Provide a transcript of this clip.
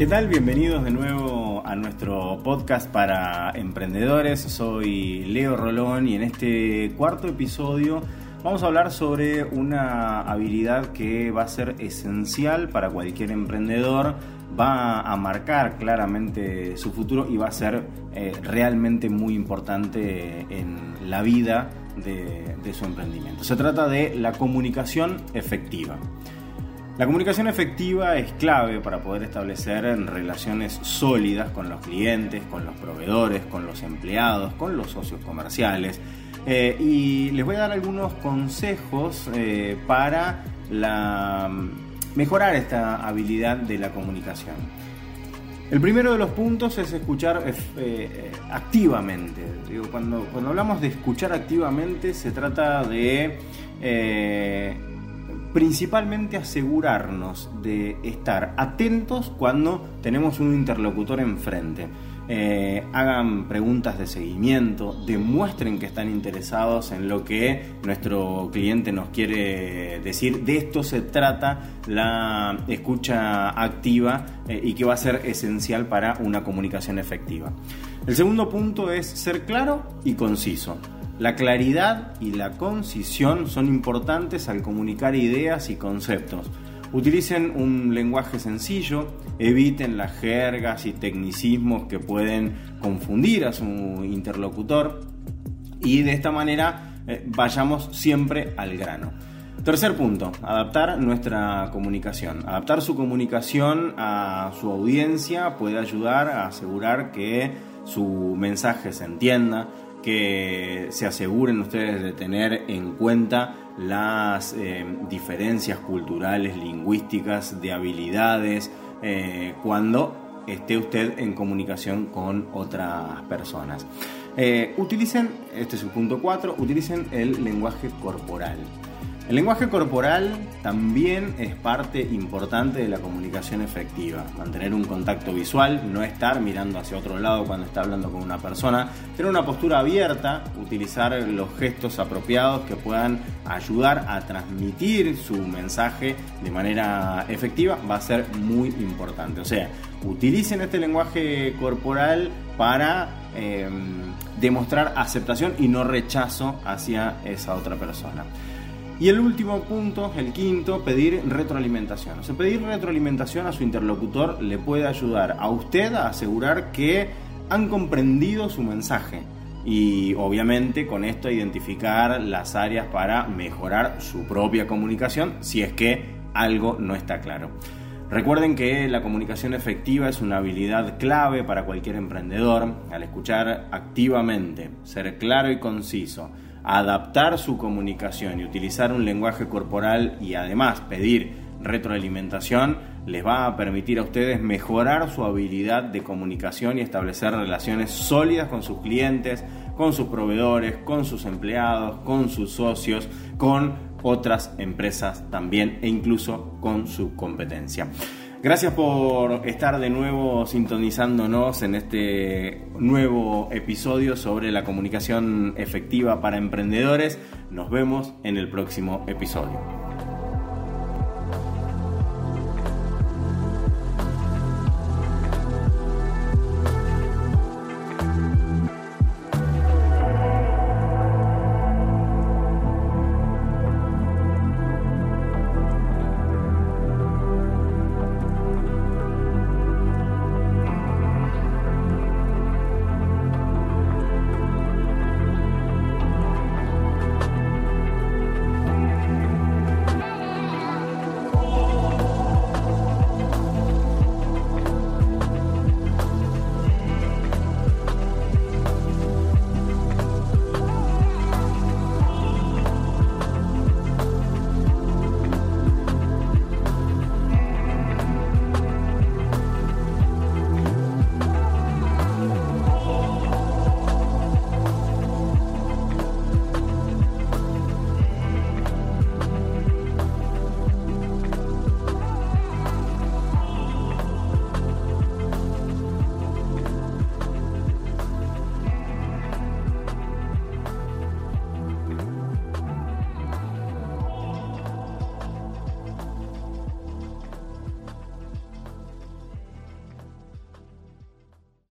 ¿Qué tal? Bienvenidos de nuevo a nuestro podcast para emprendedores. Soy Leo Rolón y en este cuarto episodio vamos a hablar sobre una habilidad que va a ser esencial para cualquier emprendedor, va a marcar claramente su futuro y va a ser eh, realmente muy importante en la vida de, de su emprendimiento. Se trata de la comunicación efectiva. La comunicación efectiva es clave para poder establecer relaciones sólidas con los clientes, con los proveedores, con los empleados, con los socios comerciales. Eh, y les voy a dar algunos consejos eh, para mejorar esta habilidad de la comunicación. El primero de los puntos es escuchar eh, activamente. cuando, cuando hablamos de escuchar activamente se trata de principalmente asegurarnos de estar atentos cuando tenemos un interlocutor enfrente. Eh, hagan preguntas de seguimiento, demuestren que están interesados en lo que nuestro cliente nos quiere decir. De esto se trata la escucha activa eh, y que va a ser esencial para una comunicación efectiva. El segundo punto es ser claro y conciso. La claridad y la concisión son importantes al comunicar ideas y conceptos. Utilicen un lenguaje sencillo, eviten las jergas y tecnicismos que pueden confundir a su interlocutor y de esta manera eh, vayamos siempre al grano. Tercer punto, adaptar nuestra comunicación. Adaptar su comunicación a su audiencia puede ayudar a asegurar que su mensaje se entienda, que se aseguren ustedes de tener en cuenta las eh, diferencias culturales, lingüísticas, de habilidades, eh, cuando esté usted en comunicación con otras personas. Eh, utilicen, este es el punto 4, utilicen el lenguaje corporal. El lenguaje corporal también es parte importante de la comunicación efectiva. Mantener un contacto visual, no estar mirando hacia otro lado cuando está hablando con una persona, tener una postura abierta, utilizar los gestos apropiados que puedan ayudar a transmitir su mensaje de manera efectiva va a ser muy importante. O sea, utilicen este lenguaje corporal para em, demostrar aceptación y no rechazo hacia esa otra persona. Y el último punto, el quinto, pedir retroalimentación. O sea, pedir retroalimentación a su interlocutor le puede ayudar a usted a asegurar que han comprendido su mensaje y obviamente con esto identificar las áreas para mejorar su propia comunicación si es que algo no está claro. Recuerden que la comunicación efectiva es una habilidad clave para cualquier emprendedor. Al escuchar activamente, ser claro y conciso, adaptar su comunicación y utilizar un lenguaje corporal y además pedir retroalimentación les va a permitir a ustedes mejorar su habilidad de comunicación y establecer relaciones sólidas con sus clientes, con sus proveedores, con sus empleados, con sus socios, con otras empresas también e incluso con su competencia. Gracias por estar de nuevo sintonizándonos en este nuevo episodio sobre la comunicación efectiva para emprendedores. Nos vemos en el próximo episodio.